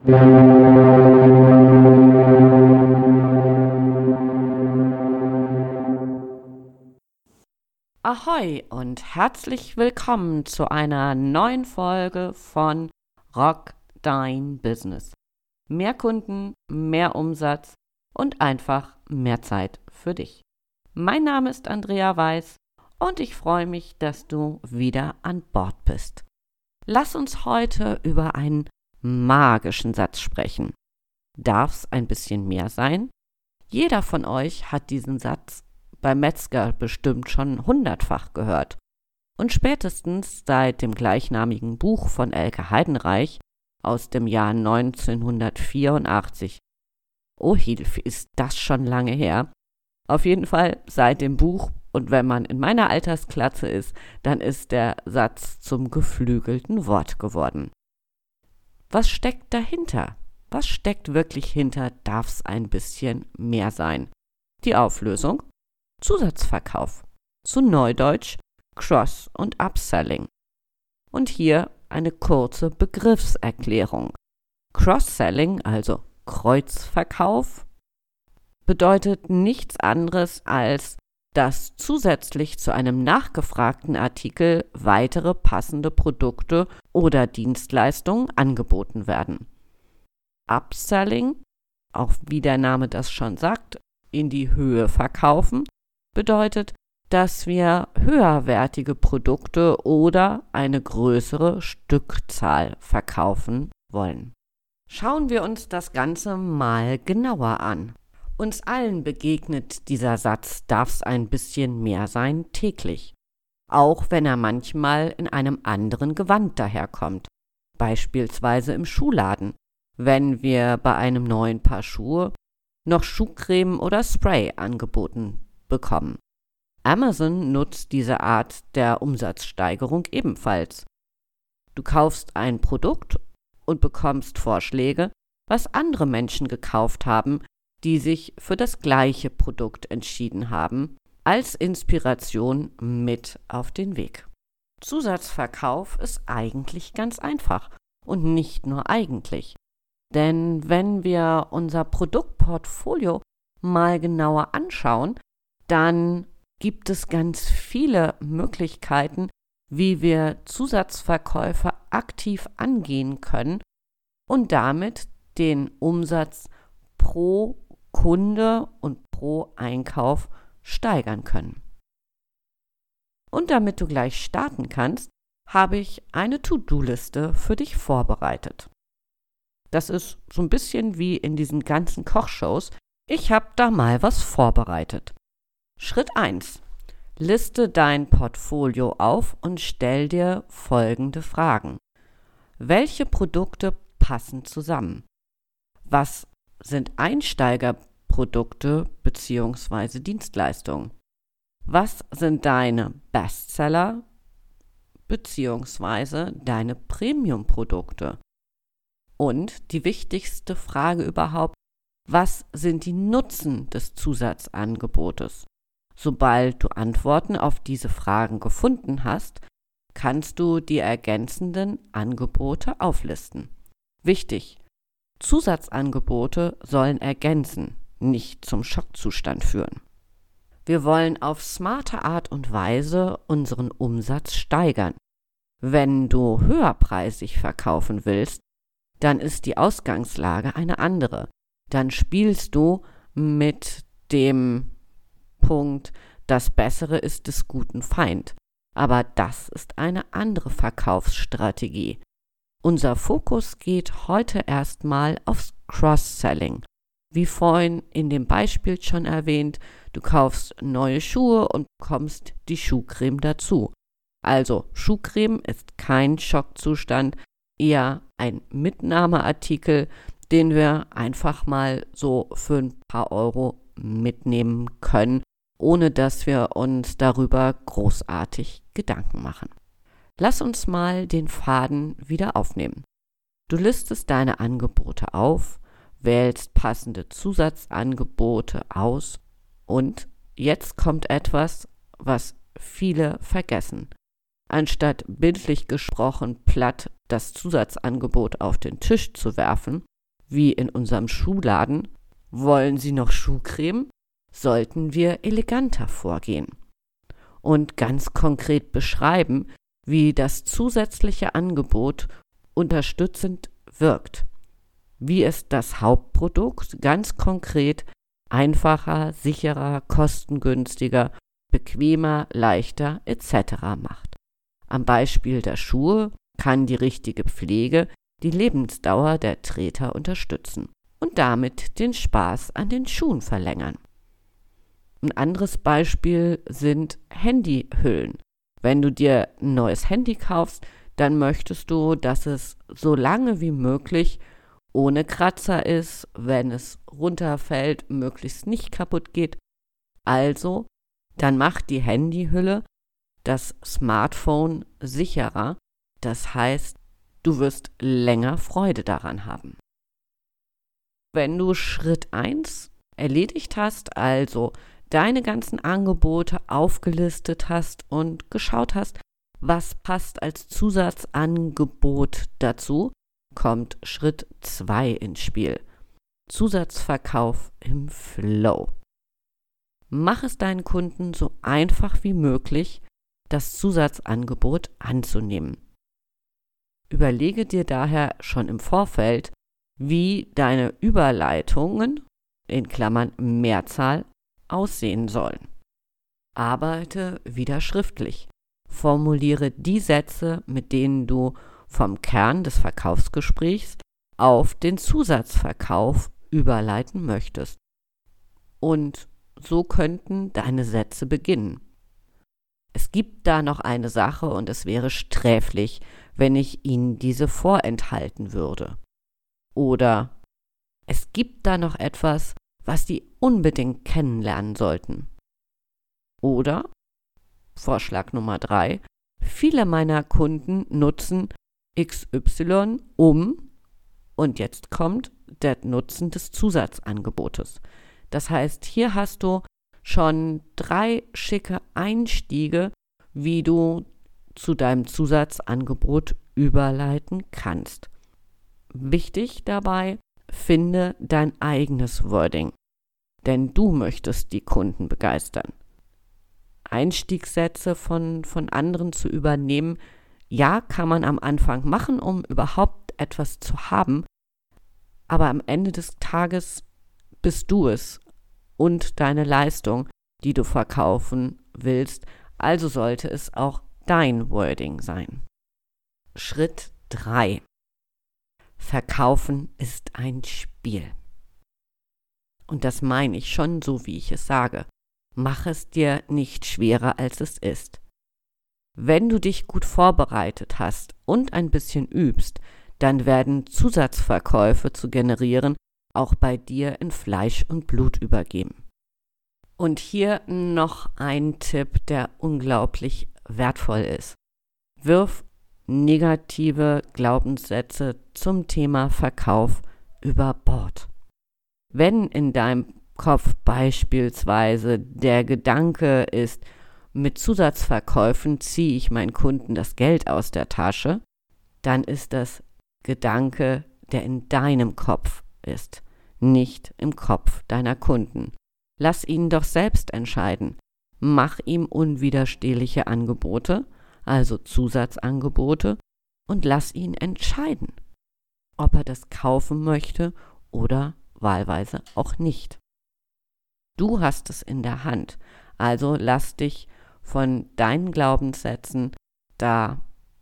Ahoi und herzlich willkommen zu einer neuen Folge von Rock Dein Business. Mehr Kunden, mehr Umsatz und einfach mehr Zeit für dich. Mein Name ist Andrea Weiß und ich freue mich, dass du wieder an Bord bist. Lass uns heute über einen magischen Satz sprechen. Darf's ein bisschen mehr sein? Jeder von euch hat diesen Satz beim Metzger bestimmt schon hundertfach gehört. Und spätestens seit dem gleichnamigen Buch von Elke Heidenreich aus dem Jahr 1984. Oh Hilfe, ist das schon lange her. Auf jeden Fall seit dem Buch und wenn man in meiner Altersklasse ist, dann ist der Satz zum geflügelten Wort geworden. Was steckt dahinter? Was steckt wirklich hinter darf's ein bisschen mehr sein? Die Auflösung? Zusatzverkauf. Zu Neudeutsch Cross- und Upselling. Und hier eine kurze Begriffserklärung. Cross-Selling, also Kreuzverkauf, bedeutet nichts anderes als, dass zusätzlich zu einem nachgefragten Artikel weitere passende Produkte oder Dienstleistungen angeboten werden. Upselling, auch wie der Name das schon sagt, in die Höhe verkaufen, bedeutet, dass wir höherwertige Produkte oder eine größere Stückzahl verkaufen wollen. Schauen wir uns das Ganze mal genauer an. Uns allen begegnet dieser Satz darf's ein bisschen mehr sein täglich, auch wenn er manchmal in einem anderen Gewand daherkommt, beispielsweise im Schuhladen, wenn wir bei einem neuen Paar Schuhe noch Schuhcreme oder Spray angeboten bekommen. Amazon nutzt diese Art der Umsatzsteigerung ebenfalls. Du kaufst ein Produkt und bekommst Vorschläge, was andere Menschen gekauft haben, die sich für das gleiche Produkt entschieden haben, als Inspiration mit auf den Weg. Zusatzverkauf ist eigentlich ganz einfach und nicht nur eigentlich. Denn wenn wir unser Produktportfolio mal genauer anschauen, dann gibt es ganz viele Möglichkeiten, wie wir Zusatzverkäufe aktiv angehen können und damit den Umsatz pro Kunde und pro Einkauf steigern können. Und damit du gleich starten kannst, habe ich eine To-Do-Liste für dich vorbereitet. Das ist so ein bisschen wie in diesen ganzen Kochshows. Ich habe da mal was vorbereitet. Schritt 1. Liste dein Portfolio auf und stell dir folgende Fragen. Welche Produkte passen zusammen? Was sind Einsteigerprodukte bzw. Dienstleistungen? Was sind deine Bestseller bzw. deine Premium-Produkte? Und die wichtigste Frage überhaupt, was sind die Nutzen des Zusatzangebotes? Sobald du Antworten auf diese Fragen gefunden hast, kannst du die ergänzenden Angebote auflisten. Wichtig, Zusatzangebote sollen ergänzen, nicht zum Schockzustand führen. Wir wollen auf smarte Art und Weise unseren Umsatz steigern. Wenn du höherpreisig verkaufen willst, dann ist die Ausgangslage eine andere. Dann spielst du mit dem Punkt, das Bessere ist des guten Feind. Aber das ist eine andere Verkaufsstrategie. Unser Fokus geht heute erstmal aufs Cross-Selling. Wie vorhin in dem Beispiel schon erwähnt, du kaufst neue Schuhe und bekommst die Schuhcreme dazu. Also Schuhcreme ist kein Schockzustand, eher ein Mitnahmeartikel, den wir einfach mal so für ein paar Euro mitnehmen können ohne dass wir uns darüber großartig Gedanken machen. Lass uns mal den Faden wieder aufnehmen. Du listest deine Angebote auf, wählst passende Zusatzangebote aus und jetzt kommt etwas, was viele vergessen. Anstatt bildlich gesprochen platt das Zusatzangebot auf den Tisch zu werfen, wie in unserem Schuhladen, wollen Sie noch Schuhcreme? Sollten wir eleganter vorgehen und ganz konkret beschreiben, wie das zusätzliche Angebot unterstützend wirkt, wie es das Hauptprodukt ganz konkret einfacher, sicherer, kostengünstiger, bequemer, leichter etc. macht. Am Beispiel der Schuhe kann die richtige Pflege die Lebensdauer der Treter unterstützen und damit den Spaß an den Schuhen verlängern. Ein anderes Beispiel sind Handyhüllen. Wenn du dir ein neues Handy kaufst, dann möchtest du, dass es so lange wie möglich ohne Kratzer ist, wenn es runterfällt, möglichst nicht kaputt geht. Also, dann macht die Handyhülle das Smartphone sicherer. Das heißt, du wirst länger Freude daran haben. Wenn du Schritt 1 erledigt hast, also deine ganzen Angebote aufgelistet hast und geschaut hast, was passt als Zusatzangebot dazu, kommt Schritt 2 ins Spiel. Zusatzverkauf im Flow. Mach es deinen Kunden so einfach wie möglich, das Zusatzangebot anzunehmen. Überlege dir daher schon im Vorfeld, wie deine Überleitungen in Klammern Mehrzahl aussehen sollen. Arbeite wieder schriftlich. Formuliere die Sätze, mit denen du vom Kern des Verkaufsgesprächs auf den Zusatzverkauf überleiten möchtest. Und so könnten deine Sätze beginnen. Es gibt da noch eine Sache und es wäre sträflich, wenn ich Ihnen diese vorenthalten würde. Oder es gibt da noch etwas, was Sie unbedingt kennenlernen sollten. Oder Vorschlag Nummer drei, viele meiner Kunden nutzen XY um, und jetzt kommt der Nutzen des Zusatzangebotes. Das heißt, hier hast du schon drei schicke Einstiege, wie du zu deinem Zusatzangebot überleiten kannst. Wichtig dabei, finde dein eigenes Wording, denn du möchtest die Kunden begeistern. Einstiegssätze von, von anderen zu übernehmen, ja, kann man am Anfang machen, um überhaupt etwas zu haben, aber am Ende des Tages bist du es und deine Leistung, die du verkaufen willst, also sollte es auch dein Wording sein. Schritt 3. Verkaufen ist ein Spiel. Und das meine ich schon so, wie ich es sage. Mach es dir nicht schwerer, als es ist. Wenn du dich gut vorbereitet hast und ein bisschen übst, dann werden Zusatzverkäufe zu generieren auch bei dir in Fleisch und Blut übergeben. Und hier noch ein Tipp, der unglaublich wertvoll ist. Wirf negative Glaubenssätze zum Thema Verkauf über Bord. Wenn in deinem Kopf beispielsweise der Gedanke ist, mit Zusatzverkäufen ziehe ich meinen Kunden das Geld aus der Tasche, dann ist das Gedanke, der in deinem Kopf ist, nicht im Kopf deiner Kunden. Lass ihn doch selbst entscheiden. Mach ihm unwiderstehliche Angebote, also Zusatzangebote, und lass ihn entscheiden, ob er das kaufen möchte oder wahlweise auch nicht. Du hast es in der Hand, also lass dich von deinen Glaubenssätzen da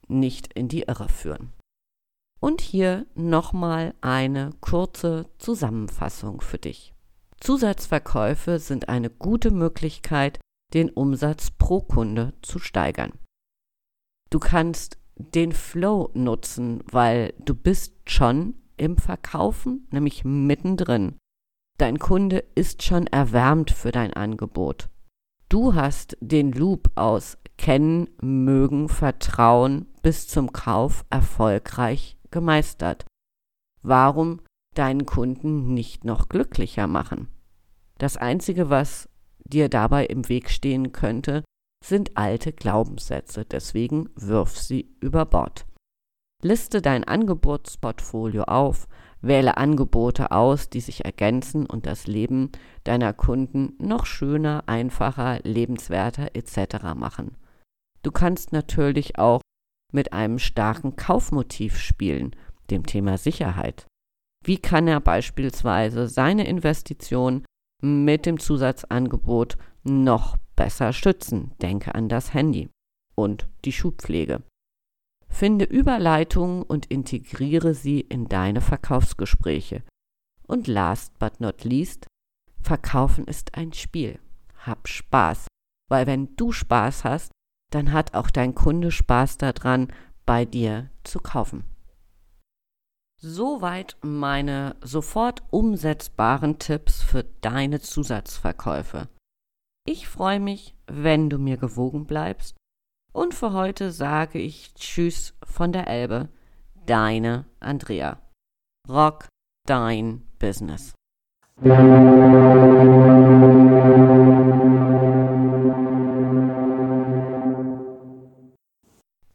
nicht in die Irre führen. Und hier nochmal eine kurze Zusammenfassung für dich. Zusatzverkäufe sind eine gute Möglichkeit, den Umsatz pro Kunde zu steigern. Du kannst den Flow nutzen, weil du bist schon im Verkaufen, nämlich mittendrin. Dein Kunde ist schon erwärmt für dein Angebot. Du hast den Loop aus Kennen, Mögen, Vertrauen bis zum Kauf erfolgreich gemeistert. Warum deinen Kunden nicht noch glücklicher machen? Das Einzige, was dir dabei im Weg stehen könnte, sind alte Glaubenssätze, deswegen wirf sie über Bord. Liste dein Angebotsportfolio auf, wähle Angebote aus, die sich ergänzen und das Leben deiner Kunden noch schöner, einfacher, lebenswerter etc. machen. Du kannst natürlich auch mit einem starken Kaufmotiv spielen, dem Thema Sicherheit. Wie kann er beispielsweise seine Investition mit dem Zusatzangebot noch besser schützen? Denke an das Handy und die Schuhpflege. Finde Überleitungen und integriere sie in deine Verkaufsgespräche. Und last but not least, Verkaufen ist ein Spiel. Hab Spaß, weil wenn du Spaß hast, dann hat auch dein Kunde Spaß daran, bei dir zu kaufen. Soweit meine sofort umsetzbaren Tipps für deine Zusatzverkäufe. Ich freue mich, wenn du mir gewogen bleibst. Und für heute sage ich Tschüss von der Elbe, deine Andrea. Rock dein Business.